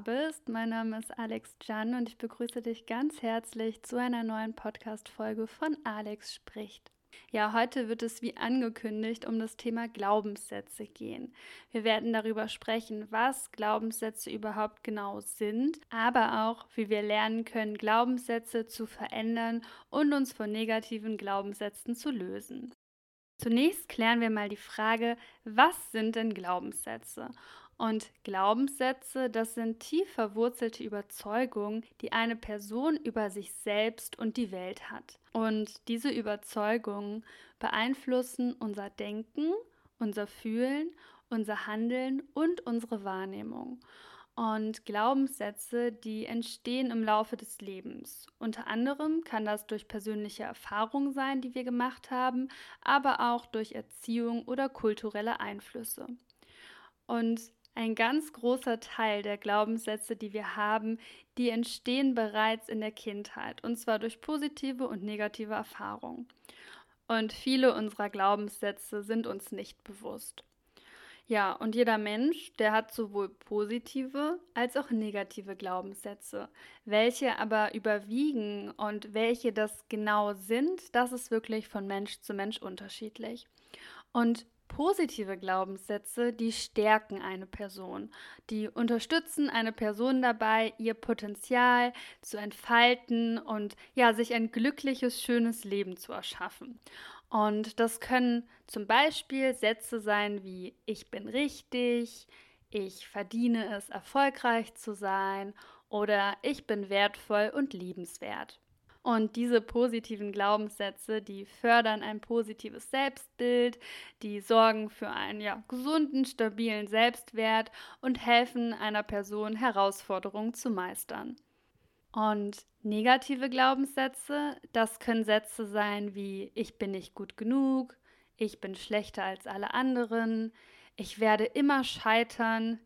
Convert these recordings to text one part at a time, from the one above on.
bist. Mein Name ist Alex Jan und ich begrüße dich ganz herzlich zu einer neuen Podcast-Folge von Alex spricht. Ja, heute wird es wie angekündigt um das Thema Glaubenssätze gehen. Wir werden darüber sprechen, was Glaubenssätze überhaupt genau sind, aber auch, wie wir lernen können, Glaubenssätze zu verändern und uns von negativen Glaubenssätzen zu lösen. Zunächst klären wir mal die Frage, was sind denn Glaubenssätze? Und Glaubenssätze, das sind tief verwurzelte Überzeugungen, die eine Person über sich selbst und die Welt hat. Und diese Überzeugungen beeinflussen unser Denken, unser Fühlen, unser Handeln und unsere Wahrnehmung. Und Glaubenssätze, die entstehen im Laufe des Lebens. Unter anderem kann das durch persönliche Erfahrungen sein, die wir gemacht haben, aber auch durch Erziehung oder kulturelle Einflüsse. Und ein ganz großer Teil der Glaubenssätze, die wir haben, die entstehen bereits in der Kindheit, und zwar durch positive und negative Erfahrungen. Und viele unserer Glaubenssätze sind uns nicht bewusst. Ja, und jeder Mensch, der hat sowohl positive als auch negative Glaubenssätze. Welche aber überwiegen und welche das genau sind, das ist wirklich von Mensch zu Mensch unterschiedlich. Und positive Glaubenssätze, die stärken eine Person, die unterstützen eine Person dabei, ihr Potenzial zu entfalten und ja, sich ein glückliches, schönes Leben zu erschaffen. Und das können zum Beispiel Sätze sein wie ich bin richtig, ich verdiene es, erfolgreich zu sein oder ich bin wertvoll und liebenswert. Und diese positiven Glaubenssätze, die fördern ein positives Selbstbild, die sorgen für einen ja, gesunden, stabilen Selbstwert und helfen einer Person, Herausforderungen zu meistern. Und negative Glaubenssätze, das können Sätze sein wie ich bin nicht gut genug, ich bin schlechter als alle anderen, ich werde immer scheitern,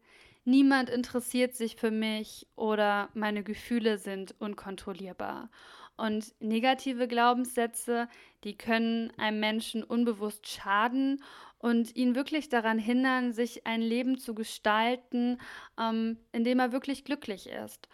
niemand interessiert sich für mich oder meine Gefühle sind unkontrollierbar. Und negative Glaubenssätze, die können einem Menschen unbewusst schaden und ihn wirklich daran hindern, sich ein Leben zu gestalten, ähm, in dem er wirklich glücklich ist.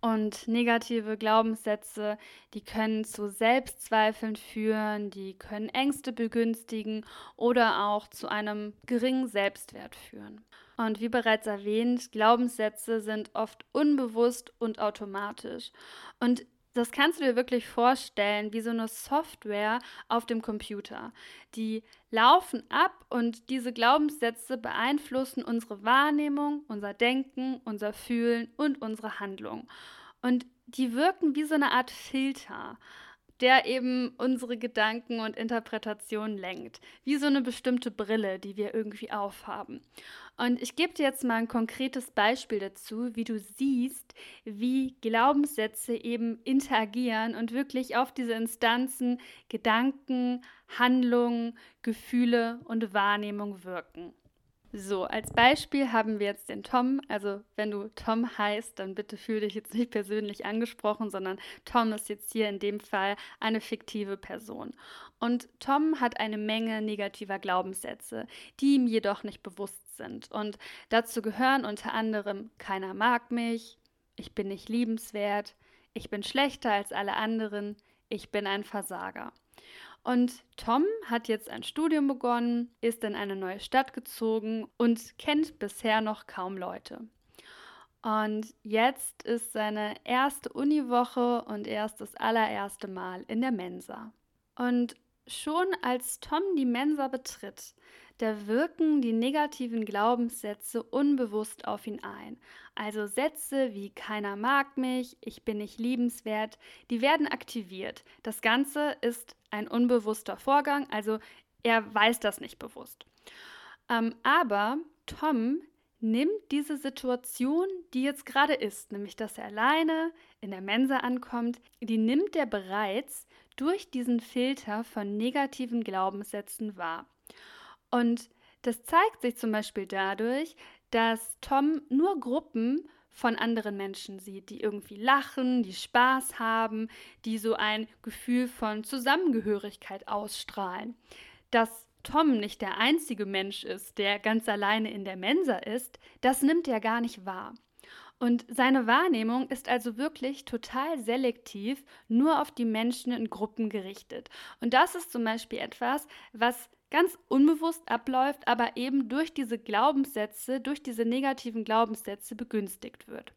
Und negative Glaubenssätze, die können zu Selbstzweifeln führen, die können Ängste begünstigen oder auch zu einem geringen Selbstwert führen. Und wie bereits erwähnt, Glaubenssätze sind oft unbewusst und automatisch. Und das kannst du dir wirklich vorstellen wie so eine Software auf dem Computer. Die laufen ab und diese Glaubenssätze beeinflussen unsere Wahrnehmung, unser Denken, unser Fühlen und unsere Handlung. Und die wirken wie so eine Art Filter der eben unsere Gedanken und Interpretationen lenkt. Wie so eine bestimmte Brille, die wir irgendwie aufhaben. Und ich gebe dir jetzt mal ein konkretes Beispiel dazu, wie du siehst, wie Glaubenssätze eben interagieren und wirklich auf diese Instanzen Gedanken, Handlungen, Gefühle und Wahrnehmung wirken. So, als Beispiel haben wir jetzt den Tom. Also, wenn du Tom heißt, dann bitte fühl dich jetzt nicht persönlich angesprochen, sondern Tom ist jetzt hier in dem Fall eine fiktive Person. Und Tom hat eine Menge negativer Glaubenssätze, die ihm jedoch nicht bewusst sind. Und dazu gehören unter anderem: keiner mag mich, ich bin nicht liebenswert, ich bin schlechter als alle anderen, ich bin ein Versager. Und Tom hat jetzt ein Studium begonnen, ist in eine neue Stadt gezogen und kennt bisher noch kaum Leute. Und jetzt ist seine erste Uniwoche und er ist das allererste Mal in der Mensa. Und schon als Tom die Mensa betritt, da wirken die negativen Glaubenssätze unbewusst auf ihn ein. Also Sätze wie keiner mag mich, ich bin nicht liebenswert, die werden aktiviert. Das Ganze ist ein unbewusster Vorgang, also er weiß das nicht bewusst. Ähm, aber Tom nimmt diese Situation, die jetzt gerade ist, nämlich dass er alleine in der Mensa ankommt, die nimmt er bereits durch diesen Filter von negativen Glaubenssätzen wahr. Und das zeigt sich zum Beispiel dadurch, dass Tom nur Gruppen von anderen Menschen sieht, die irgendwie lachen, die Spaß haben, die so ein Gefühl von Zusammengehörigkeit ausstrahlen. Dass Tom nicht der einzige Mensch ist, der ganz alleine in der Mensa ist, das nimmt er gar nicht wahr. Und seine Wahrnehmung ist also wirklich total selektiv nur auf die Menschen in Gruppen gerichtet. Und das ist zum Beispiel etwas, was ganz unbewusst abläuft, aber eben durch diese Glaubenssätze, durch diese negativen Glaubenssätze begünstigt wird.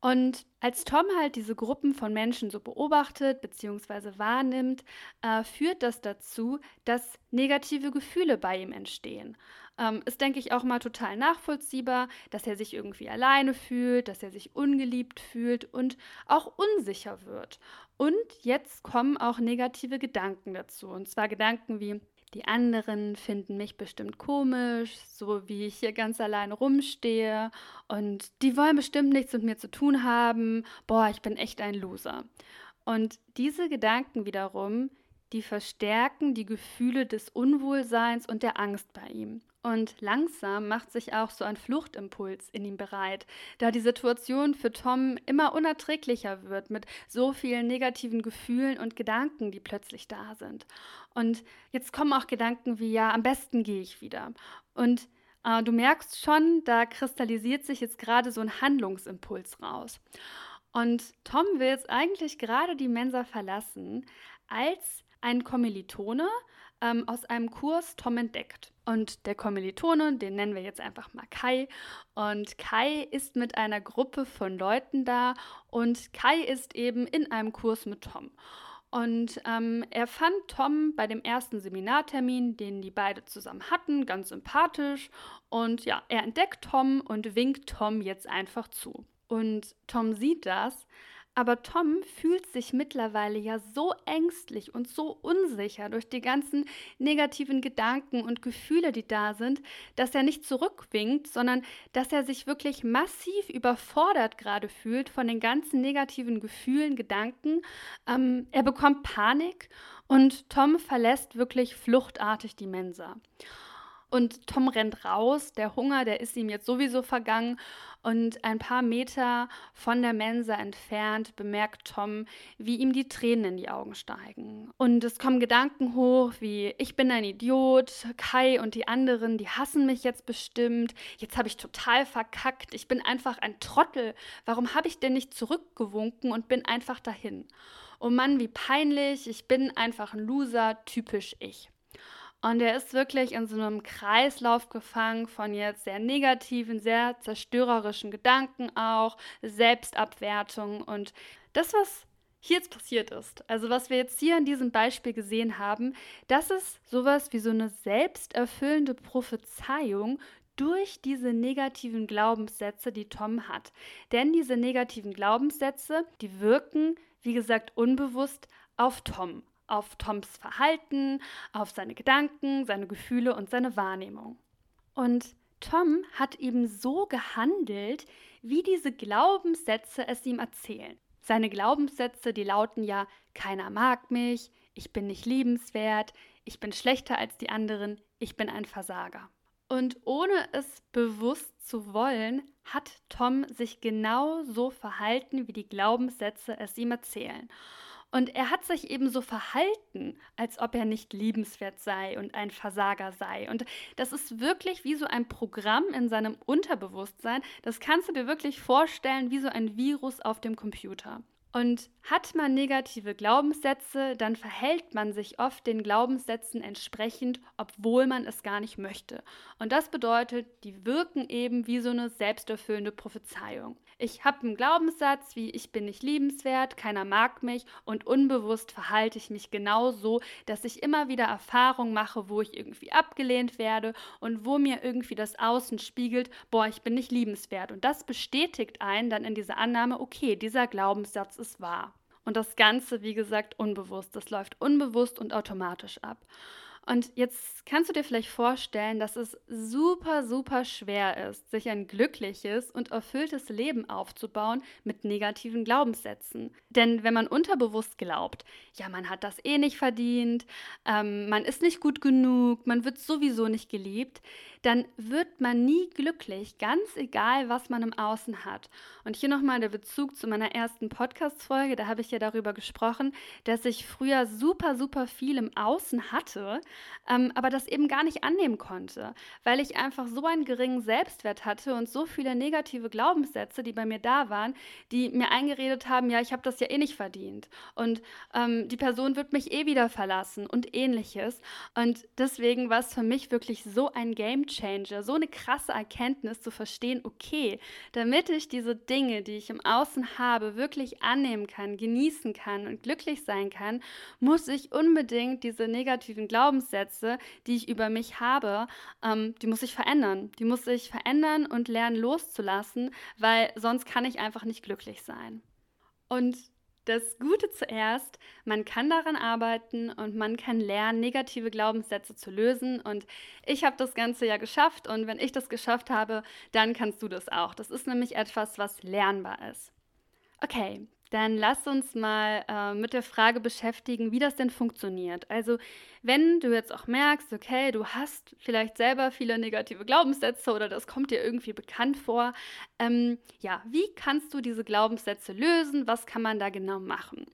Und als Tom halt diese Gruppen von Menschen so beobachtet bzw. wahrnimmt, äh, führt das dazu, dass negative Gefühle bei ihm entstehen. Ähm, ist, denke ich, auch mal total nachvollziehbar, dass er sich irgendwie alleine fühlt, dass er sich ungeliebt fühlt und auch unsicher wird. Und jetzt kommen auch negative Gedanken dazu. Und zwar Gedanken wie, die anderen finden mich bestimmt komisch, so wie ich hier ganz allein rumstehe. Und die wollen bestimmt nichts mit mir zu tun haben. Boah, ich bin echt ein Loser. Und diese Gedanken wiederum, die verstärken die Gefühle des Unwohlseins und der Angst bei ihm. Und langsam macht sich auch so ein Fluchtimpuls in ihm bereit, da die Situation für Tom immer unerträglicher wird mit so vielen negativen Gefühlen und Gedanken, die plötzlich da sind. Und jetzt kommen auch Gedanken wie, ja, am besten gehe ich wieder. Und äh, du merkst schon, da kristallisiert sich jetzt gerade so ein Handlungsimpuls raus. Und Tom will jetzt eigentlich gerade die Mensa verlassen, als ein Kommilitone ähm, aus einem Kurs Tom entdeckt. Und der Kommilitone, den nennen wir jetzt einfach mal Kai. Und Kai ist mit einer Gruppe von Leuten da und Kai ist eben in einem Kurs mit Tom. Und ähm, er fand Tom bei dem ersten Seminartermin, den die beide zusammen hatten, ganz sympathisch. Und ja, er entdeckt Tom und winkt Tom jetzt einfach zu. Und Tom sieht das, aber Tom fühlt sich mittlerweile ja so ängstlich und so unsicher durch die ganzen negativen Gedanken und Gefühle, die da sind, dass er nicht zurückwinkt, sondern dass er sich wirklich massiv überfordert gerade fühlt von den ganzen negativen Gefühlen, Gedanken. Ähm, er bekommt Panik und Tom verlässt wirklich fluchtartig die Mensa. Und Tom rennt raus, der Hunger, der ist ihm jetzt sowieso vergangen. Und ein paar Meter von der Mensa entfernt bemerkt Tom, wie ihm die Tränen in die Augen steigen. Und es kommen Gedanken hoch wie, ich bin ein Idiot, Kai und die anderen, die hassen mich jetzt bestimmt, jetzt habe ich total verkackt, ich bin einfach ein Trottel, warum habe ich denn nicht zurückgewunken und bin einfach dahin? Oh Mann, wie peinlich, ich bin einfach ein Loser, typisch ich. Und er ist wirklich in so einem Kreislauf gefangen von jetzt sehr negativen, sehr zerstörerischen Gedanken auch, Selbstabwertung und das, was hier jetzt passiert ist, also was wir jetzt hier in diesem Beispiel gesehen haben, das ist sowas wie so eine selbsterfüllende Prophezeiung durch diese negativen Glaubenssätze, die Tom hat. Denn diese negativen Glaubenssätze, die wirken, wie gesagt, unbewusst auf Tom auf Toms Verhalten, auf seine Gedanken, seine Gefühle und seine Wahrnehmung. Und Tom hat eben so gehandelt, wie diese Glaubenssätze es ihm erzählen. Seine Glaubenssätze, die lauten ja, keiner mag mich, ich bin nicht liebenswert, ich bin schlechter als die anderen, ich bin ein Versager. Und ohne es bewusst zu wollen, hat Tom sich genau so verhalten, wie die Glaubenssätze es ihm erzählen. Und er hat sich eben so verhalten, als ob er nicht liebenswert sei und ein Versager sei. Und das ist wirklich wie so ein Programm in seinem Unterbewusstsein. Das kannst du dir wirklich vorstellen wie so ein Virus auf dem Computer. Und hat man negative Glaubenssätze, dann verhält man sich oft den Glaubenssätzen entsprechend, obwohl man es gar nicht möchte. Und das bedeutet, die wirken eben wie so eine selbsterfüllende Prophezeiung. Ich habe einen Glaubenssatz wie ich bin nicht liebenswert, keiner mag mich und unbewusst verhalte ich mich genau so, dass ich immer wieder Erfahrungen mache, wo ich irgendwie abgelehnt werde und wo mir irgendwie das Außen spiegelt, boah, ich bin nicht liebenswert. Und das bestätigt einen dann in dieser Annahme, okay, dieser Glaubenssatz ist wahr. Und das Ganze, wie gesagt, unbewusst. Das läuft unbewusst und automatisch ab. Und jetzt kannst du dir vielleicht vorstellen, dass es super, super schwer ist, sich ein glückliches und erfülltes Leben aufzubauen mit negativen Glaubenssätzen. Denn wenn man unterbewusst glaubt, ja, man hat das eh nicht verdient, ähm, man ist nicht gut genug, man wird sowieso nicht geliebt, dann wird man nie glücklich, ganz egal, was man im Außen hat. Und hier nochmal der Bezug zu meiner ersten Podcast-Folge. Da habe ich ja darüber gesprochen, dass ich früher super, super viel im Außen hatte, ähm, aber das eben gar nicht annehmen konnte, weil ich einfach so einen geringen Selbstwert hatte und so viele negative Glaubenssätze, die bei mir da waren, die mir eingeredet haben, ja, ich habe das ja eh nicht verdient. Und ähm, die Person wird mich eh wieder verlassen und ähnliches. Und deswegen war es für mich wirklich so ein Game Changer, so eine krasse Erkenntnis zu verstehen, okay, damit ich diese Dinge, die ich im Außen habe, wirklich annehmen kann, genießen kann und glücklich sein kann, muss ich unbedingt diese negativen Glaubenssätze, die ich über mich habe, ähm, die muss ich verändern. Die muss ich verändern und lernen loszulassen, weil sonst kann ich einfach nicht glücklich sein. Und das Gute zuerst, man kann daran arbeiten und man kann lernen, negative Glaubenssätze zu lösen. Und ich habe das Ganze ja geschafft und wenn ich das geschafft habe, dann kannst du das auch. Das ist nämlich etwas, was lernbar ist. Okay, dann lass uns mal äh, mit der Frage beschäftigen, wie das denn funktioniert. Also, wenn du jetzt auch merkst, okay, du hast vielleicht selber viele negative Glaubenssätze oder das kommt dir irgendwie bekannt vor, ähm, ja, wie kannst du diese Glaubenssätze lösen? Was kann man da genau machen?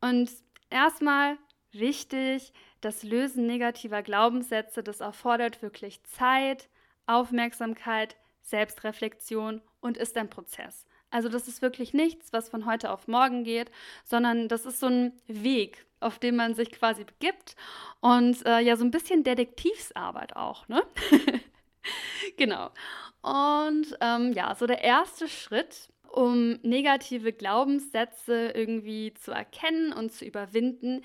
Und erstmal wichtig, das Lösen negativer Glaubenssätze, das erfordert wirklich Zeit, Aufmerksamkeit, Selbstreflexion und ist ein Prozess. Also das ist wirklich nichts, was von heute auf morgen geht, sondern das ist so ein Weg, auf dem man sich quasi begibt und äh, ja so ein bisschen Detektivsarbeit auch, ne? genau. Und ähm, ja, so der erste Schritt, um negative Glaubenssätze irgendwie zu erkennen und zu überwinden,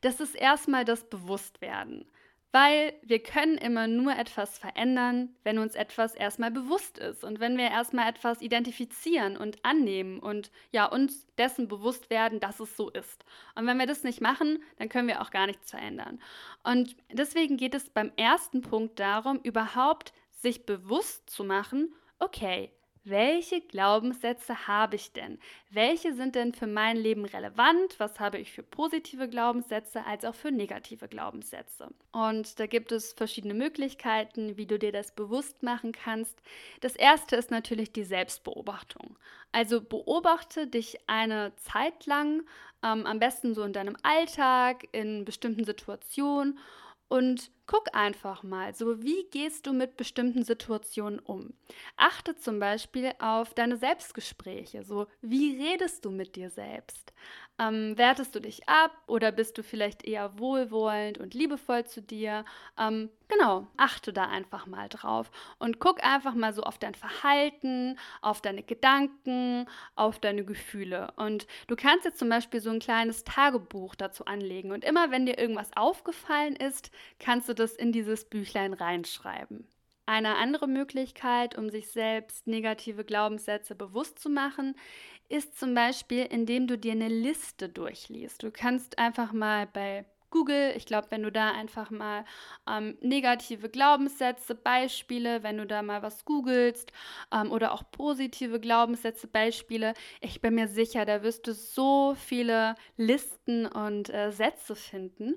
das ist erstmal das Bewusstwerden weil wir können immer nur etwas verändern, wenn uns etwas erstmal bewusst ist und wenn wir erstmal etwas identifizieren und annehmen und ja, uns dessen bewusst werden, dass es so ist. Und wenn wir das nicht machen, dann können wir auch gar nichts verändern. Und deswegen geht es beim ersten Punkt darum, überhaupt sich bewusst zu machen, okay, welche Glaubenssätze habe ich denn? Welche sind denn für mein Leben relevant? Was habe ich für positive Glaubenssätze als auch für negative Glaubenssätze? Und da gibt es verschiedene Möglichkeiten, wie du dir das bewusst machen kannst. Das erste ist natürlich die Selbstbeobachtung. Also beobachte dich eine Zeit lang, ähm, am besten so in deinem Alltag, in bestimmten Situationen und guck einfach mal, so wie gehst du mit bestimmten Situationen um? Achte zum Beispiel auf deine Selbstgespräche, so wie redest du mit dir selbst? Ähm, wertest du dich ab oder bist du vielleicht eher wohlwollend und liebevoll zu dir? Ähm, genau, achte da einfach mal drauf und guck einfach mal so auf dein Verhalten, auf deine Gedanken, auf deine Gefühle. Und du kannst jetzt zum Beispiel so ein kleines Tagebuch dazu anlegen und immer wenn dir irgendwas aufgefallen ist, kannst du das in dieses Büchlein reinschreiben. Eine andere Möglichkeit, um sich selbst negative Glaubenssätze bewusst zu machen, ist zum Beispiel, indem du dir eine Liste durchliest. Du kannst einfach mal bei Google, ich glaube, wenn du da einfach mal ähm, negative Glaubenssätze, Beispiele, wenn du da mal was googelst ähm, oder auch positive Glaubenssätze, Beispiele, ich bin mir sicher, da wirst du so viele Listen und äh, Sätze finden.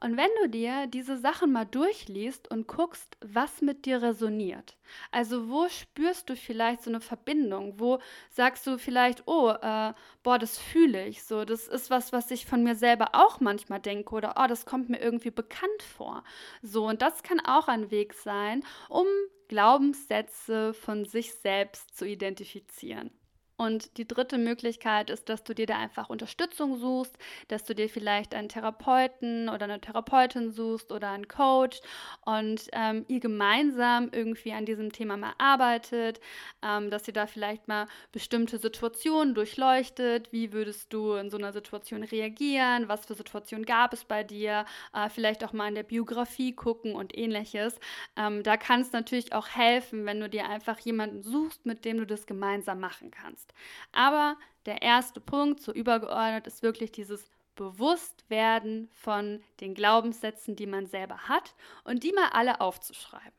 Und wenn du dir diese Sachen mal durchliest und guckst, was mit dir resoniert, also wo spürst du vielleicht so eine Verbindung, wo sagst du vielleicht, oh, äh, boah, das fühle ich so, das ist was, was ich von mir selber auch manchmal denke oder oh, das kommt mir irgendwie bekannt vor. So, und das kann auch ein Weg sein, um Glaubenssätze von sich selbst zu identifizieren. Und die dritte Möglichkeit ist, dass du dir da einfach Unterstützung suchst, dass du dir vielleicht einen Therapeuten oder eine Therapeutin suchst oder einen Coach und ähm, ihr gemeinsam irgendwie an diesem Thema mal arbeitet, ähm, dass ihr da vielleicht mal bestimmte Situationen durchleuchtet. Wie würdest du in so einer Situation reagieren? Was für Situationen gab es bei dir? Äh, vielleicht auch mal in der Biografie gucken und ähnliches. Ähm, da kann es natürlich auch helfen, wenn du dir einfach jemanden suchst, mit dem du das gemeinsam machen kannst kannst. Aber der erste Punkt, so übergeordnet, ist wirklich dieses Bewusstwerden von den Glaubenssätzen, die man selber hat und die mal alle aufzuschreiben.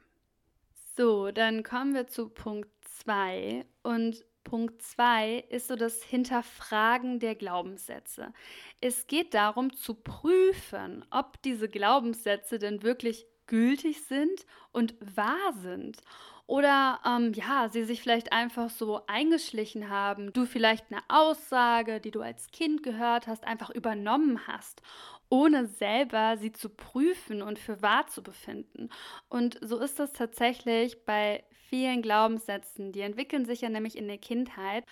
So, dann kommen wir zu Punkt 2 und Punkt 2 ist so das Hinterfragen der Glaubenssätze. Es geht darum zu prüfen, ob diese Glaubenssätze denn wirklich gültig sind und wahr sind. Oder ähm, ja, sie sich vielleicht einfach so eingeschlichen haben. Du vielleicht eine Aussage, die du als Kind gehört hast, einfach übernommen hast ohne selber sie zu prüfen und für wahr zu befinden. Und so ist es tatsächlich bei vielen Glaubenssätzen. Die entwickeln sich ja nämlich in der Kindheit.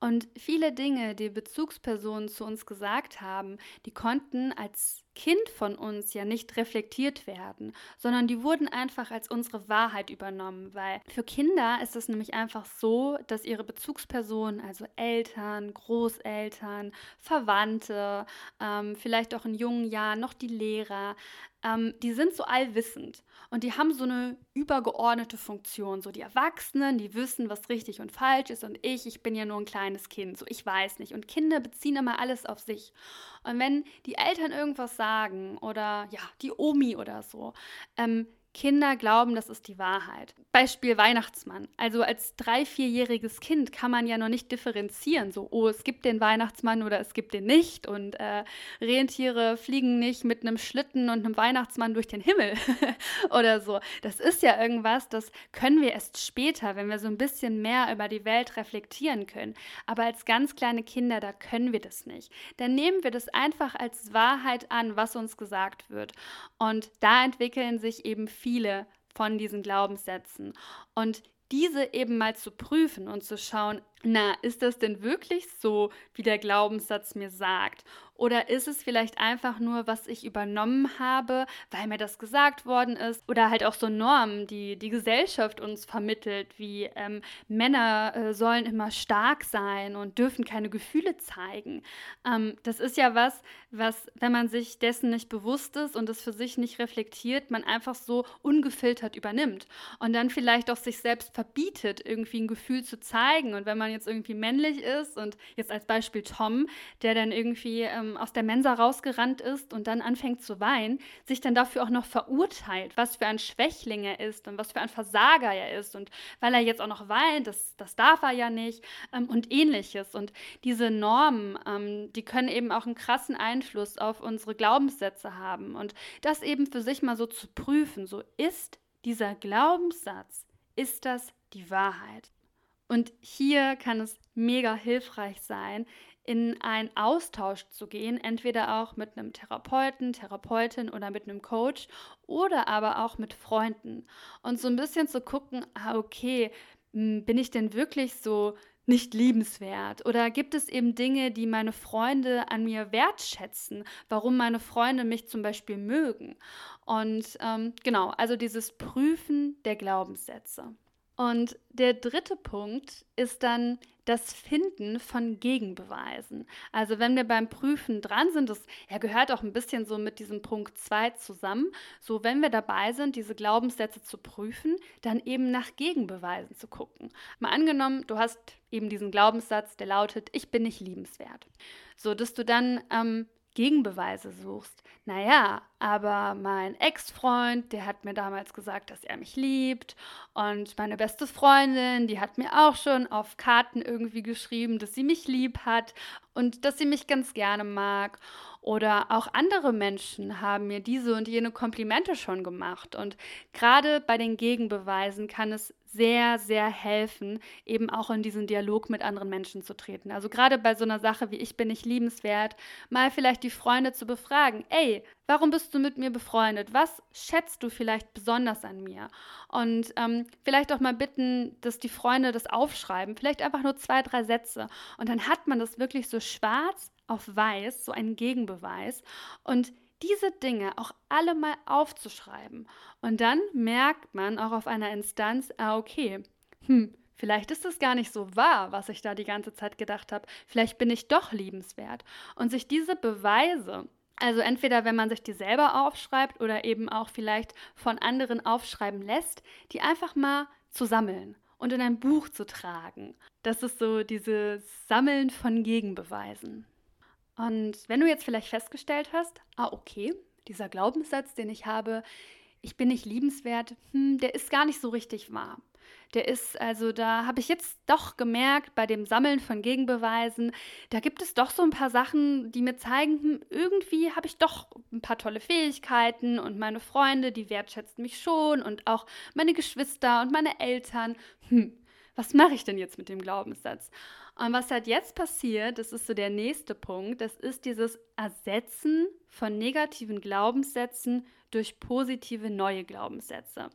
Und viele Dinge, die Bezugspersonen zu uns gesagt haben, die konnten als Kind von uns ja nicht reflektiert werden, sondern die wurden einfach als unsere Wahrheit übernommen, weil für Kinder ist es nämlich einfach so, dass ihre Bezugspersonen, also Eltern, Großeltern, Verwandte, ähm, vielleicht auch in jungen Jahren noch die Lehrer, ähm, die sind so allwissend und die haben so eine übergeordnete Funktion. So die Erwachsenen, die wissen, was richtig und falsch ist und ich, ich bin ja nur ein kleines Kind, so ich weiß nicht. Und Kinder beziehen immer alles auf sich. Und wenn die Eltern irgendwas sagen oder ja, die Omi oder so, ähm, Kinder glauben, das ist die Wahrheit. Beispiel Weihnachtsmann. Also als drei-, vierjähriges Kind kann man ja noch nicht differenzieren, so, oh, es gibt den Weihnachtsmann oder es gibt den nicht. Und äh, Rentiere fliegen nicht mit einem Schlitten und einem Weihnachtsmann durch den Himmel oder so. Das ist ja irgendwas, das können wir erst später, wenn wir so ein bisschen mehr über die Welt reflektieren können. Aber als ganz kleine Kinder, da können wir das nicht. Dann nehmen wir das einfach als Wahrheit an, was uns gesagt wird. Und da entwickeln sich eben viele von diesen Glaubenssätzen. Und diese eben mal zu prüfen und zu schauen, na, ist das denn wirklich so, wie der Glaubenssatz mir sagt? Oder ist es vielleicht einfach nur, was ich übernommen habe, weil mir das gesagt worden ist? Oder halt auch so Normen, die die Gesellschaft uns vermittelt, wie ähm, Männer äh, sollen immer stark sein und dürfen keine Gefühle zeigen. Ähm, das ist ja was, was, wenn man sich dessen nicht bewusst ist und es für sich nicht reflektiert, man einfach so ungefiltert übernimmt. Und dann vielleicht auch sich selbst verbietet, irgendwie ein Gefühl zu zeigen. Und wenn man jetzt irgendwie männlich ist und jetzt als Beispiel Tom, der dann irgendwie ähm, ähm, aus der Mensa rausgerannt ist und dann anfängt zu weinen, sich dann dafür auch noch verurteilt, was für ein Schwächling er ist und was für ein Versager er ist und weil er jetzt auch noch weint, das, das darf er ja nicht ähm, und ähnliches. Und diese Normen, ähm, die können eben auch einen krassen Einfluss auf unsere Glaubenssätze haben und das eben für sich mal so zu prüfen, so ist dieser Glaubenssatz, ist das die Wahrheit? Und hier kann es mega hilfreich sein, in einen Austausch zu gehen, entweder auch mit einem Therapeuten, Therapeutin oder mit einem Coach oder aber auch mit Freunden und so ein bisschen zu gucken, ah, okay, hm, bin ich denn wirklich so nicht liebenswert? Oder gibt es eben Dinge, die meine Freunde an mir wertschätzen, warum meine Freunde mich zum Beispiel mögen? Und ähm, genau, also dieses Prüfen der Glaubenssätze. Und der dritte Punkt ist dann das Finden von Gegenbeweisen. Also wenn wir beim Prüfen dran sind, das ja, gehört auch ein bisschen so mit diesem Punkt 2 zusammen, so wenn wir dabei sind, diese Glaubenssätze zu prüfen, dann eben nach Gegenbeweisen zu gucken. Mal angenommen, du hast eben diesen Glaubenssatz, der lautet, ich bin nicht liebenswert. So, dass du dann ähm, Gegenbeweise suchst. Naja, aber mein Ex-Freund, der hat mir damals gesagt, dass er mich liebt. Und meine beste Freundin, die hat mir auch schon auf Karten irgendwie geschrieben, dass sie mich lieb hat und dass sie mich ganz gerne mag. Oder auch andere Menschen haben mir diese und jene Komplimente schon gemacht. Und gerade bei den Gegenbeweisen kann es sehr, sehr helfen, eben auch in diesen Dialog mit anderen Menschen zu treten. Also gerade bei so einer Sache wie ich bin nicht liebenswert, mal vielleicht die Freunde zu befragen, ey, warum bist du mit mir befreundet? Was schätzt du vielleicht besonders an mir? Und ähm, vielleicht auch mal bitten, dass die Freunde das aufschreiben, vielleicht einfach nur zwei, drei Sätze. Und dann hat man das wirklich so schwarz auf weiß, so einen Gegenbeweis. Und diese Dinge auch alle mal aufzuschreiben. Und dann merkt man auch auf einer Instanz, ah, okay, hm, vielleicht ist es gar nicht so wahr, was ich da die ganze Zeit gedacht habe. Vielleicht bin ich doch liebenswert. Und sich diese Beweise, also entweder wenn man sich die selber aufschreibt oder eben auch vielleicht von anderen aufschreiben lässt, die einfach mal zu sammeln und in ein Buch zu tragen. Das ist so dieses Sammeln von Gegenbeweisen. Und wenn du jetzt vielleicht festgestellt hast, ah, okay, dieser Glaubenssatz, den ich habe, ich bin nicht liebenswert, hm, der ist gar nicht so richtig wahr. Der ist, also da habe ich jetzt doch gemerkt, bei dem Sammeln von Gegenbeweisen, da gibt es doch so ein paar Sachen, die mir zeigen, hm, irgendwie habe ich doch ein paar tolle Fähigkeiten und meine Freunde, die wertschätzen mich schon und auch meine Geschwister und meine Eltern. Hm, was mache ich denn jetzt mit dem Glaubenssatz? Und was halt jetzt passiert, das ist so der nächste Punkt, das ist dieses Ersetzen von negativen Glaubenssätzen durch positive neue Glaubenssätze.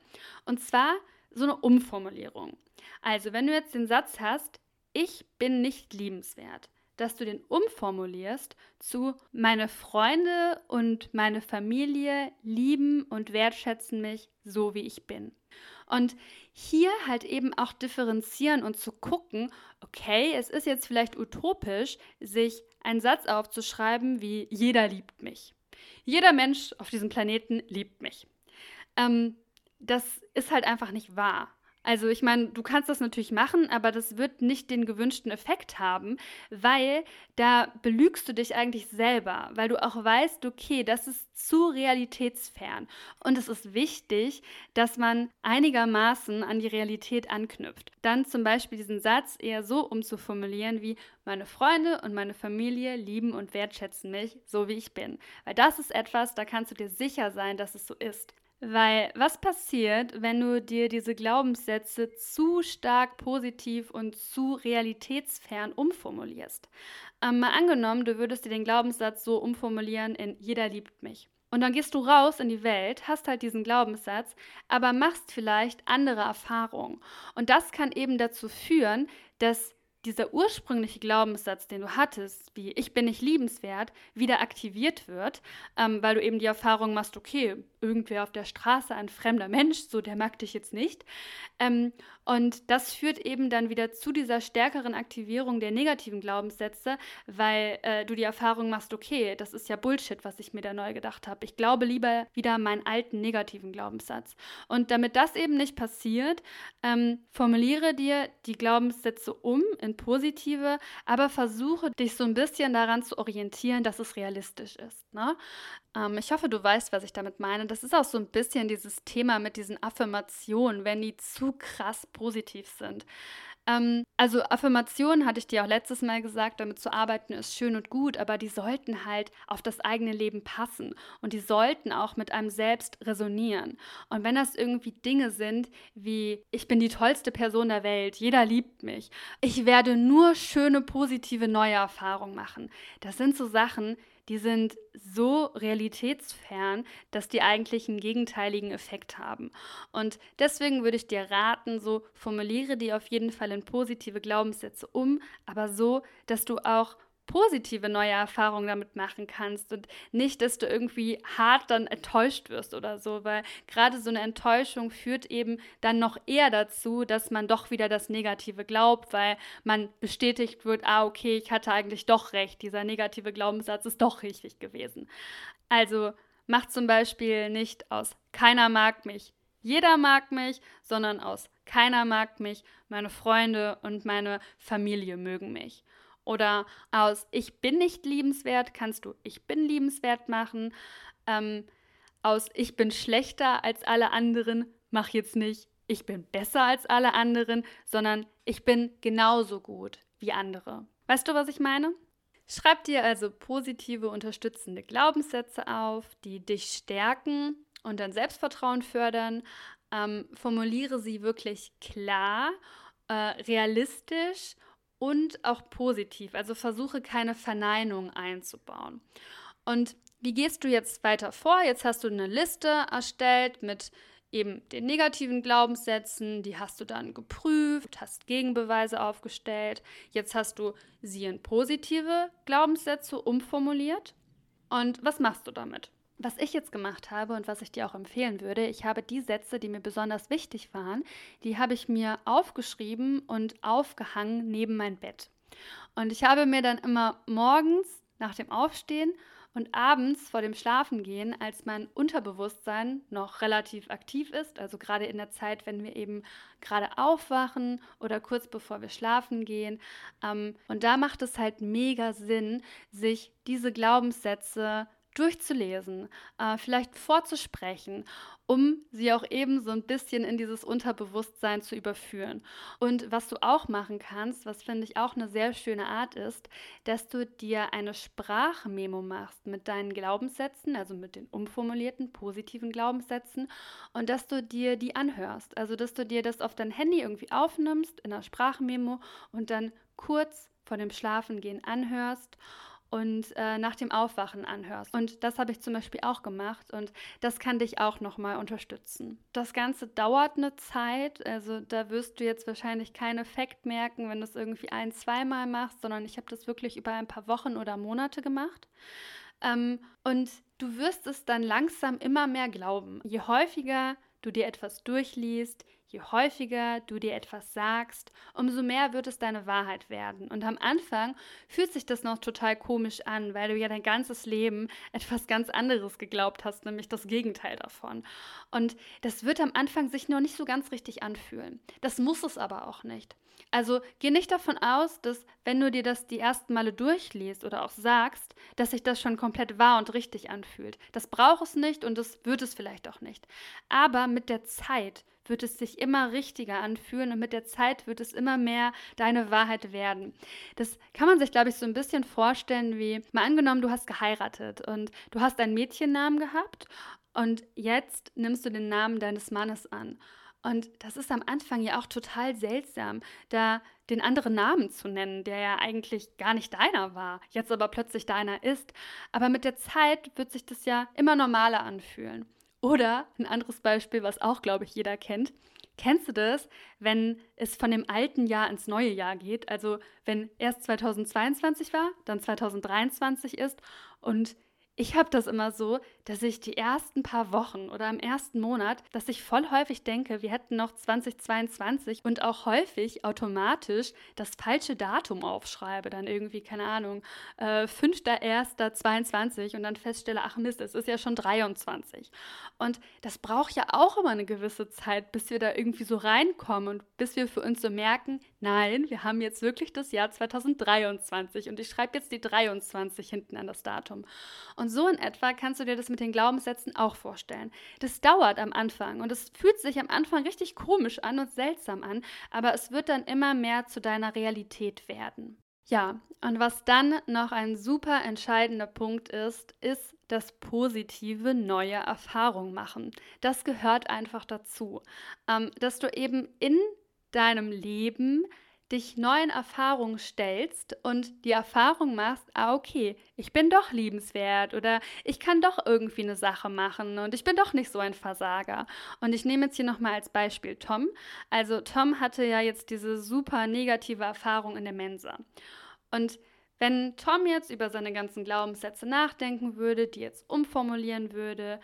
Und zwar so eine Umformulierung. Also, wenn du jetzt den Satz hast, ich bin nicht liebenswert, dass du den umformulierst zu meine Freunde und meine Familie lieben und wertschätzen mich so, wie ich bin. Und hier halt eben auch differenzieren und zu gucken, okay, es ist jetzt vielleicht utopisch, sich einen Satz aufzuschreiben wie jeder liebt mich. Jeder Mensch auf diesem Planeten liebt mich. Ähm, das ist halt einfach nicht wahr. Also ich meine, du kannst das natürlich machen, aber das wird nicht den gewünschten Effekt haben, weil da belügst du dich eigentlich selber, weil du auch weißt, okay, das ist zu realitätsfern. Und es ist wichtig, dass man einigermaßen an die Realität anknüpft. Dann zum Beispiel diesen Satz eher so umzuformulieren wie meine Freunde und meine Familie lieben und wertschätzen mich, so wie ich bin. Weil das ist etwas, da kannst du dir sicher sein, dass es so ist. Weil was passiert, wenn du dir diese Glaubenssätze zu stark positiv und zu realitätsfern umformulierst? Ähm, mal angenommen, du würdest dir den Glaubenssatz so umformulieren in jeder liebt mich. Und dann gehst du raus in die Welt, hast halt diesen Glaubenssatz, aber machst vielleicht andere Erfahrungen. Und das kann eben dazu führen, dass dieser ursprüngliche Glaubenssatz, den du hattest, wie ich bin nicht liebenswert, wieder aktiviert wird, ähm, weil du eben die Erfahrung machst, okay, irgendwer auf der Straße, ein fremder Mensch, so der mag dich jetzt nicht. Ähm, und das führt eben dann wieder zu dieser stärkeren Aktivierung der negativen Glaubenssätze, weil äh, du die Erfahrung machst, okay, das ist ja Bullshit, was ich mir da neu gedacht habe. Ich glaube lieber wieder meinen alten negativen Glaubenssatz. Und damit das eben nicht passiert, ähm, formuliere dir die Glaubenssätze um in positive, aber versuche dich so ein bisschen daran zu orientieren, dass es realistisch ist. Ne? Ähm, ich hoffe, du weißt, was ich damit meine. Das ist auch so ein bisschen dieses Thema mit diesen Affirmationen, wenn die zu krass positiv sind. Ähm, also Affirmationen hatte ich dir auch letztes Mal gesagt, damit zu arbeiten ist schön und gut, aber die sollten halt auf das eigene Leben passen und die sollten auch mit einem selbst resonieren. Und wenn das irgendwie Dinge sind wie ich bin die tollste Person der Welt, jeder liebt mich, ich werde nur schöne positive neue Erfahrungen machen. Das sind so Sachen, die sind so realitätsfern, dass die eigentlich einen gegenteiligen Effekt haben. Und deswegen würde ich dir raten, so formuliere die auf jeden Fall in positive Glaubenssätze um, aber so, dass du auch positive neue Erfahrungen damit machen kannst und nicht, dass du irgendwie hart dann enttäuscht wirst oder so, weil gerade so eine Enttäuschung führt eben dann noch eher dazu, dass man doch wieder das Negative glaubt, weil man bestätigt wird, ah, okay, ich hatte eigentlich doch recht, dieser negative Glaubenssatz ist doch richtig gewesen. Also mach zum Beispiel nicht aus keiner mag mich, jeder mag mich, sondern aus keiner mag mich, meine Freunde und meine Familie mögen mich. Oder aus Ich bin nicht liebenswert kannst du Ich bin liebenswert machen. Ähm, aus Ich bin schlechter als alle anderen mach jetzt nicht Ich bin besser als alle anderen, sondern ich bin genauso gut wie andere. Weißt du, was ich meine? Schreib dir also positive, unterstützende Glaubenssätze auf, die dich stärken und dein Selbstvertrauen fördern. Ähm, formuliere sie wirklich klar, äh, realistisch und auch positiv. Also versuche keine Verneinung einzubauen. Und wie gehst du jetzt weiter vor? Jetzt hast du eine Liste erstellt mit eben den negativen Glaubenssätzen, die hast du dann geprüft, hast Gegenbeweise aufgestellt. Jetzt hast du sie in positive Glaubenssätze umformuliert. Und was machst du damit? Was ich jetzt gemacht habe und was ich dir auch empfehlen würde, ich habe die Sätze, die mir besonders wichtig waren, die habe ich mir aufgeschrieben und aufgehangen neben mein Bett. Und ich habe mir dann immer morgens nach dem Aufstehen und abends vor dem Schlafengehen, als mein Unterbewusstsein noch relativ aktiv ist, also gerade in der Zeit, wenn wir eben gerade aufwachen oder kurz bevor wir schlafen gehen. Ähm, und da macht es halt mega Sinn, sich diese Glaubenssätze durchzulesen, äh, vielleicht vorzusprechen, um sie auch eben so ein bisschen in dieses Unterbewusstsein zu überführen. Und was du auch machen kannst, was finde ich auch eine sehr schöne Art ist, dass du dir eine Sprachmemo machst mit deinen Glaubenssätzen, also mit den umformulierten positiven Glaubenssätzen und dass du dir die anhörst. Also dass du dir das auf dein Handy irgendwie aufnimmst in einer Sprachmemo und dann kurz vor dem Schlafengehen anhörst und äh, nach dem Aufwachen anhörst. Und das habe ich zum Beispiel auch gemacht und das kann dich auch nochmal unterstützen. Das Ganze dauert eine Zeit, also da wirst du jetzt wahrscheinlich keinen Effekt merken, wenn du es irgendwie ein, zweimal machst, sondern ich habe das wirklich über ein paar Wochen oder Monate gemacht. Ähm, und du wirst es dann langsam immer mehr glauben. Je häufiger du dir etwas durchliest, Je häufiger du dir etwas sagst, umso mehr wird es deine Wahrheit werden. Und am Anfang fühlt sich das noch total komisch an, weil du ja dein ganzes Leben etwas ganz anderes geglaubt hast, nämlich das Gegenteil davon. Und das wird am Anfang sich noch nicht so ganz richtig anfühlen. Das muss es aber auch nicht. Also geh nicht davon aus, dass wenn du dir das die ersten Male durchliest oder auch sagst, dass sich das schon komplett wahr und richtig anfühlt. Das braucht es nicht und das wird es vielleicht auch nicht. Aber mit der Zeit wird es sich immer richtiger anfühlen und mit der Zeit wird es immer mehr deine Wahrheit werden. Das kann man sich, glaube ich, so ein bisschen vorstellen wie, mal angenommen, du hast geheiratet und du hast einen Mädchennamen gehabt und jetzt nimmst du den Namen deines Mannes an. Und das ist am Anfang ja auch total seltsam, da den anderen Namen zu nennen, der ja eigentlich gar nicht deiner war, jetzt aber plötzlich deiner ist. Aber mit der Zeit wird sich das ja immer normaler anfühlen. Oder ein anderes Beispiel, was auch, glaube ich, jeder kennt. Kennst du das, wenn es von dem alten Jahr ins neue Jahr geht? Also wenn erst 2022 war, dann 2023 ist und ich habe das immer so, dass ich die ersten paar Wochen oder im ersten Monat, dass ich voll häufig denke, wir hätten noch 2022 und auch häufig automatisch das falsche Datum aufschreibe, dann irgendwie, keine Ahnung, äh, 5.1.22 und dann feststelle, ach Mist, es ist ja schon 23. Und das braucht ja auch immer eine gewisse Zeit, bis wir da irgendwie so reinkommen und bis wir für uns so merken, nein, wir haben jetzt wirklich das Jahr 2023 und ich schreibe jetzt die 23 hinten an das Datum. Und so in etwa kannst du dir das mit den Glaubenssätzen auch vorstellen. Das dauert am Anfang und es fühlt sich am Anfang richtig komisch an und seltsam an, aber es wird dann immer mehr zu deiner Realität werden. Ja, und was dann noch ein super entscheidender Punkt ist, ist das positive neue Erfahrung machen. Das gehört einfach dazu, ähm, dass du eben in deinem Leben dich neuen Erfahrungen stellst und die Erfahrung machst, ah, okay, ich bin doch liebenswert oder ich kann doch irgendwie eine Sache machen und ich bin doch nicht so ein Versager. Und ich nehme jetzt hier nochmal als Beispiel Tom. Also Tom hatte ja jetzt diese super negative Erfahrung in der Mensa. Und wenn Tom jetzt über seine ganzen Glaubenssätze nachdenken würde, die jetzt umformulieren würde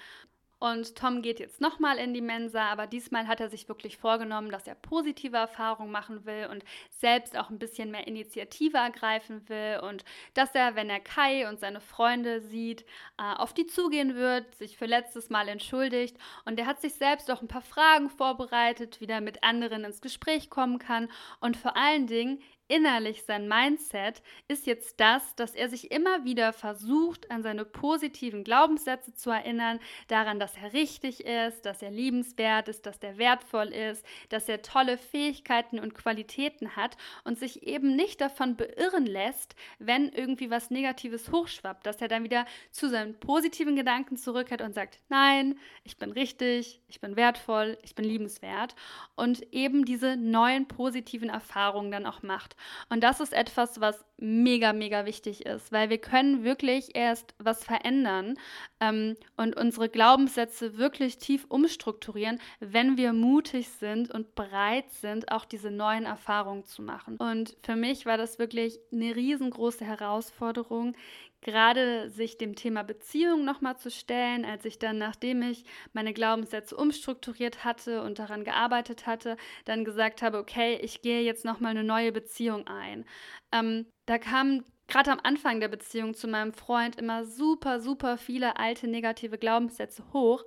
und Tom geht jetzt nochmal in die Mensa, aber diesmal hat er sich wirklich vorgenommen, dass er positive Erfahrungen machen will und selbst auch ein bisschen mehr Initiative ergreifen will. Und dass er, wenn er Kai und seine Freunde sieht, äh, auf die zugehen wird, sich für letztes Mal entschuldigt. Und er hat sich selbst auch ein paar Fragen vorbereitet, wie er mit anderen ins Gespräch kommen kann. Und vor allen Dingen innerlich sein Mindset ist jetzt das, dass er sich immer wieder versucht, an seine positiven Glaubenssätze zu erinnern, daran, dass er richtig ist, dass er liebenswert ist, dass er wertvoll ist, dass er tolle Fähigkeiten und Qualitäten hat und sich eben nicht davon beirren lässt, wenn irgendwie was Negatives hochschwappt, dass er dann wieder zu seinen positiven Gedanken zurückkehrt und sagt, nein, ich bin richtig, ich bin wertvoll, ich bin liebenswert und eben diese neuen positiven Erfahrungen dann auch macht. Und das ist etwas, was mega, mega wichtig ist, weil wir können wirklich erst was verändern ähm, und unsere Glaubenssätze wirklich tief umstrukturieren, wenn wir mutig sind und bereit sind, auch diese neuen Erfahrungen zu machen. Und für mich war das wirklich eine riesengroße Herausforderung, gerade sich dem Thema Beziehung nochmal zu stellen, als ich dann, nachdem ich meine Glaubenssätze umstrukturiert hatte und daran gearbeitet hatte, dann gesagt habe, okay, ich gehe jetzt nochmal eine neue Beziehung ein. Ähm, da kamen gerade am Anfang der Beziehung zu meinem Freund immer super, super viele alte negative Glaubenssätze hoch.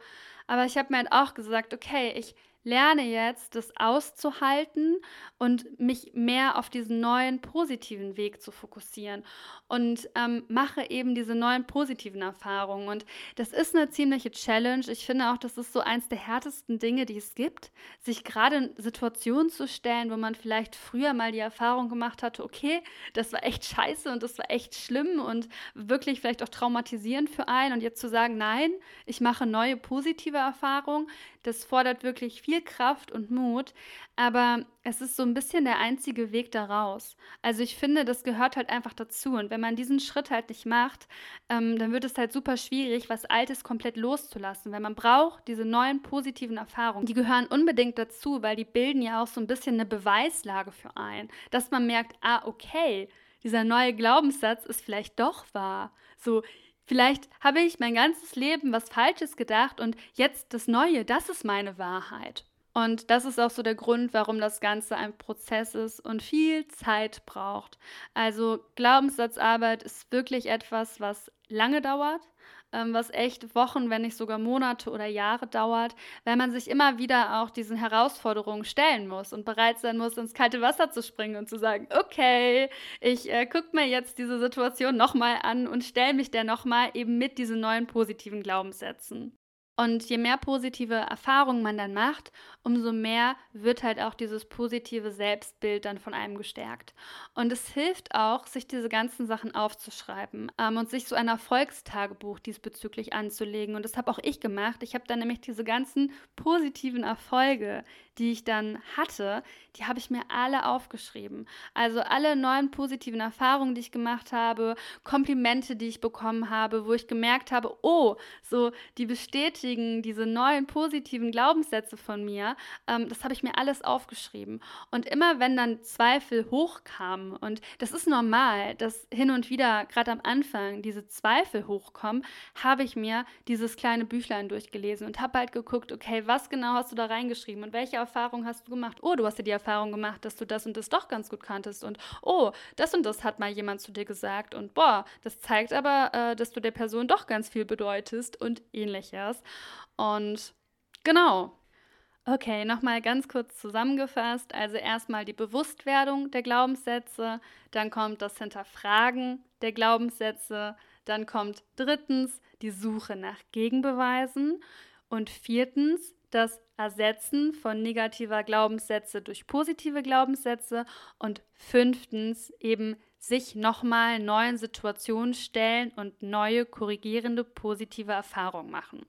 Aber ich habe mir halt auch gesagt, okay, ich lerne jetzt, das auszuhalten und mich mehr auf diesen neuen positiven Weg zu fokussieren und ähm, mache eben diese neuen positiven Erfahrungen. Und das ist eine ziemliche Challenge. Ich finde auch, das ist so eins der härtesten Dinge, die es gibt, sich gerade in Situationen zu stellen, wo man vielleicht früher mal die Erfahrung gemacht hatte, okay, das war echt scheiße und das war echt schlimm und wirklich vielleicht auch traumatisierend für einen. Und jetzt zu sagen, nein, ich mache neue positive Erfahrungen, das fordert wirklich viel Kraft und Mut, aber es ist so ein bisschen der einzige Weg daraus. Also ich finde, das gehört halt einfach dazu. Und wenn man diesen Schritt halt nicht macht, ähm, dann wird es halt super schwierig, was Altes komplett loszulassen. Weil man braucht diese neuen positiven Erfahrungen. Die gehören unbedingt dazu, weil die bilden ja auch so ein bisschen eine Beweislage für einen. Dass man merkt, ah, okay, dieser neue Glaubenssatz ist vielleicht doch wahr. So, Vielleicht habe ich mein ganzes Leben was Falsches gedacht und jetzt das Neue, das ist meine Wahrheit. Und das ist auch so der Grund, warum das Ganze ein Prozess ist und viel Zeit braucht. Also Glaubenssatzarbeit ist wirklich etwas, was lange dauert, ähm, was echt Wochen, wenn nicht sogar Monate oder Jahre dauert, weil man sich immer wieder auch diesen Herausforderungen stellen muss und bereit sein muss, ins kalte Wasser zu springen und zu sagen, okay, ich äh, gucke mir jetzt diese Situation nochmal an und stelle mich der nochmal eben mit diesen neuen positiven Glaubenssätzen. Und je mehr positive Erfahrungen man dann macht, umso mehr wird halt auch dieses positive Selbstbild dann von einem gestärkt. Und es hilft auch, sich diese ganzen Sachen aufzuschreiben ähm, und sich so ein Erfolgstagebuch diesbezüglich anzulegen. Und das habe auch ich gemacht. Ich habe dann nämlich diese ganzen positiven Erfolge, die ich dann hatte, die habe ich mir alle aufgeschrieben. Also alle neuen positiven Erfahrungen, die ich gemacht habe, Komplimente, die ich bekommen habe, wo ich gemerkt habe, oh, so die bestätigen diese neuen positiven Glaubenssätze von mir, ähm, das habe ich mir alles aufgeschrieben. Und immer wenn dann Zweifel hochkamen, und das ist normal, dass hin und wieder, gerade am Anfang, diese Zweifel hochkommen, habe ich mir dieses kleine Büchlein durchgelesen und habe halt geguckt, okay, was genau hast du da reingeschrieben und welche Erfahrung hast du gemacht? Oh, du hast dir die Erfahrung gemacht, dass du das und das doch ganz gut kanntest. Und oh, das und das hat mal jemand zu dir gesagt. Und boah, das zeigt aber, äh, dass du der Person doch ganz viel bedeutest und ähnliches. Und genau. Okay, nochmal ganz kurz zusammengefasst. Also erstmal die Bewusstwerdung der Glaubenssätze, dann kommt das Hinterfragen der Glaubenssätze, dann kommt drittens die Suche nach Gegenbeweisen und viertens das Ersetzen von negativer Glaubenssätze durch positive Glaubenssätze und fünftens eben sich nochmal neuen Situationen stellen und neue korrigierende positive Erfahrungen machen.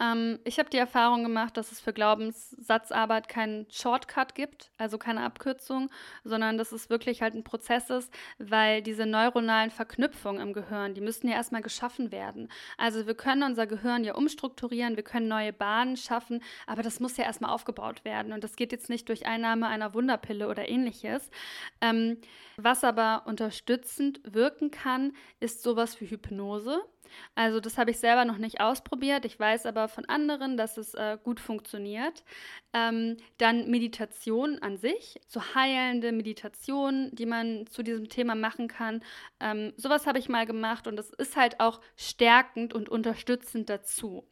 Ähm, ich habe die Erfahrung gemacht, dass es für Glaubenssatzarbeit keinen Shortcut gibt, also keine Abkürzung, sondern dass es wirklich halt ein Prozess ist, weil diese neuronalen Verknüpfungen im Gehirn, die müssen ja erstmal geschaffen werden. Also wir können unser Gehirn ja umstrukturieren, wir können neue Bahnen schaffen, aber das muss ja erstmal aufgebaut werden. Und das geht jetzt nicht durch Einnahme einer Wunderpille oder ähnliches. Ähm, was aber unterstützend wirken kann, ist sowas wie Hypnose. Also das habe ich selber noch nicht ausprobiert. Ich weiß aber von anderen, dass es äh, gut funktioniert. Ähm, dann Meditation an sich, so heilende Meditation, die man zu diesem Thema machen kann. Ähm, sowas habe ich mal gemacht und das ist halt auch stärkend und unterstützend dazu.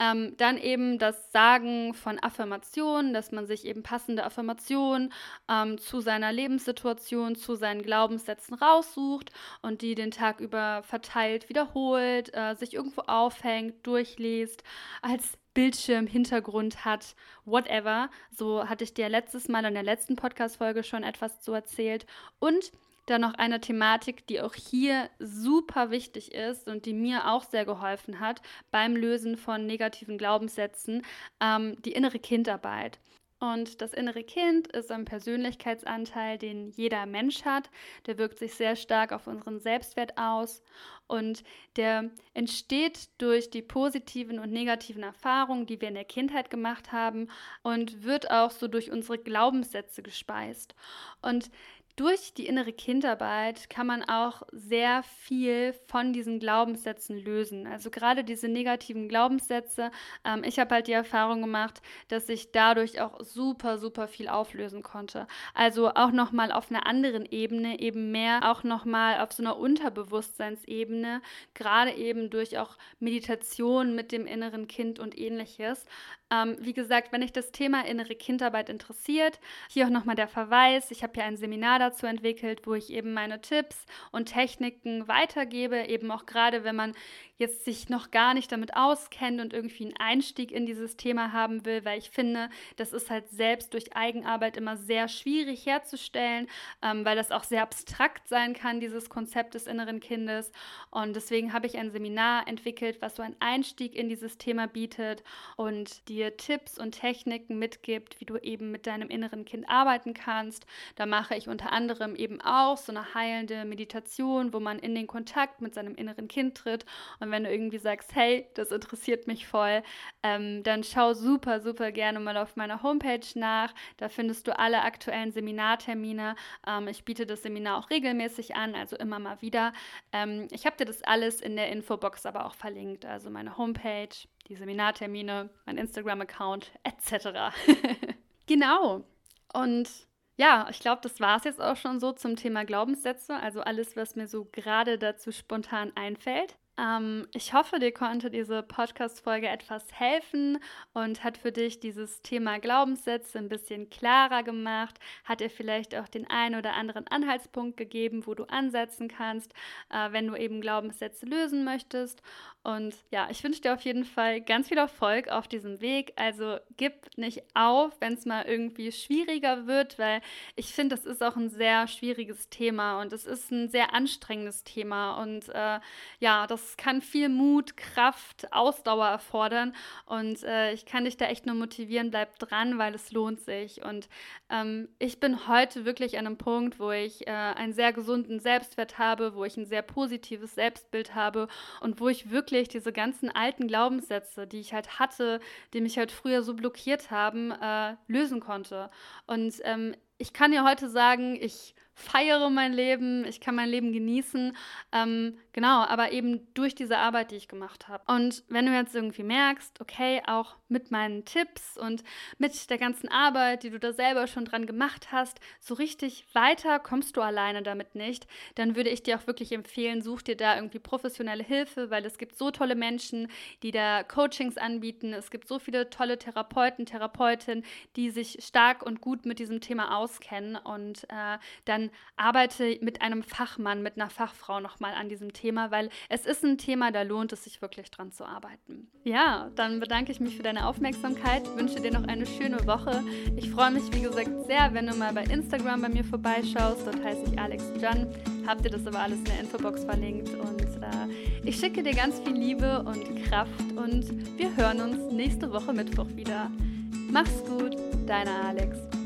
Ähm, dann eben das Sagen von Affirmationen, dass man sich eben passende Affirmationen ähm, zu seiner Lebenssituation, zu seinen Glaubenssätzen raussucht und die den Tag über verteilt wiederholt, äh, sich irgendwo aufhängt, durchliest, als Bildschirm, Hintergrund hat, whatever. So hatte ich dir letztes Mal in der letzten Podcast-Folge schon etwas zu erzählt. Und dann noch eine Thematik, die auch hier super wichtig ist und die mir auch sehr geholfen hat beim Lösen von negativen Glaubenssätzen, ähm, die innere Kindarbeit. Und das innere Kind ist ein Persönlichkeitsanteil, den jeder Mensch hat. Der wirkt sich sehr stark auf unseren Selbstwert aus und der entsteht durch die positiven und negativen Erfahrungen, die wir in der Kindheit gemacht haben und wird auch so durch unsere Glaubenssätze gespeist. Und durch die innere Kindarbeit kann man auch sehr viel von diesen Glaubenssätzen lösen. Also gerade diese negativen Glaubenssätze. Ähm, ich habe halt die Erfahrung gemacht, dass ich dadurch auch super, super viel auflösen konnte. Also auch nochmal auf einer anderen Ebene, eben mehr auch nochmal auf so einer Unterbewusstseinsebene, gerade eben durch auch Meditation mit dem inneren Kind und ähnliches. Ähm, wie gesagt, wenn dich das Thema innere Kindarbeit interessiert, hier auch nochmal der Verweis. Ich habe hier ein Seminar dazu entwickelt, wo ich eben meine Tipps und Techniken weitergebe, eben auch gerade, wenn man jetzt sich noch gar nicht damit auskennt und irgendwie einen Einstieg in dieses Thema haben will, weil ich finde, das ist halt selbst durch Eigenarbeit immer sehr schwierig herzustellen, ähm, weil das auch sehr abstrakt sein kann, dieses Konzept des inneren Kindes. Und deswegen habe ich ein Seminar entwickelt, was so einen Einstieg in dieses Thema bietet und dir Tipps und Techniken mitgibt, wie du eben mit deinem inneren Kind arbeiten kannst. Da mache ich unter anderem eben auch so eine heilende Meditation, wo man in den Kontakt mit seinem inneren Kind tritt und wenn du irgendwie sagst, hey, das interessiert mich voll, ähm, dann schau super, super gerne mal auf meiner Homepage nach. Da findest du alle aktuellen Seminartermine. Ähm, ich biete das Seminar auch regelmäßig an, also immer mal wieder. Ähm, ich habe dir das alles in der Infobox aber auch verlinkt, also meine Homepage, die Seminartermine, mein Instagram-Account etc. genau. Und ja, ich glaube, das war es jetzt auch schon so zum Thema Glaubenssätze, also alles, was mir so gerade dazu spontan einfällt. Ähm, ich hoffe, dir konnte diese Podcast-Folge etwas helfen und hat für dich dieses Thema Glaubenssätze ein bisschen klarer gemacht, hat dir vielleicht auch den einen oder anderen Anhaltspunkt gegeben, wo du ansetzen kannst, äh, wenn du eben Glaubenssätze lösen möchtest. Und ja, ich wünsche dir auf jeden Fall ganz viel Erfolg auf diesem Weg. Also gib nicht auf, wenn es mal irgendwie schwieriger wird, weil ich finde, das ist auch ein sehr schwieriges Thema und es ist ein sehr anstrengendes Thema. Und äh, ja, das kann viel Mut, Kraft, Ausdauer erfordern. Und äh, ich kann dich da echt nur motivieren, bleib dran, weil es lohnt sich. Und ähm, ich bin heute wirklich an einem Punkt, wo ich äh, einen sehr gesunden Selbstwert habe, wo ich ein sehr positives Selbstbild habe und wo ich wirklich wirklich diese ganzen alten Glaubenssätze, die ich halt hatte, die mich halt früher so blockiert haben, äh, lösen konnte. Und ähm, ich kann dir heute sagen, ich feiere mein Leben, ich kann mein Leben genießen. Ähm, genau, aber eben durch diese Arbeit, die ich gemacht habe. Und wenn du jetzt irgendwie merkst, okay, auch mit meinen Tipps und mit der ganzen Arbeit, die du da selber schon dran gemacht hast, so richtig weiter kommst du alleine damit nicht, dann würde ich dir auch wirklich empfehlen, such dir da irgendwie professionelle Hilfe, weil es gibt so tolle Menschen, die da Coachings anbieten. Es gibt so viele tolle Therapeuten, Therapeutinnen, die sich stark und gut mit diesem Thema auskennen und äh, dann arbeite mit einem Fachmann, mit einer Fachfrau nochmal an diesem Thema, weil es ist ein Thema, da lohnt es sich wirklich dran zu arbeiten. Ja, dann bedanke ich mich für deine Aufmerksamkeit, wünsche dir noch eine schöne Woche. Ich freue mich, wie gesagt, sehr, wenn du mal bei Instagram bei mir vorbeischaust. Dort heiße ich Alex Jan. Habt ihr das aber alles in der Infobox verlinkt und äh, ich schicke dir ganz viel Liebe und Kraft und wir hören uns nächste Woche Mittwoch wieder. Mach's gut, deine Alex.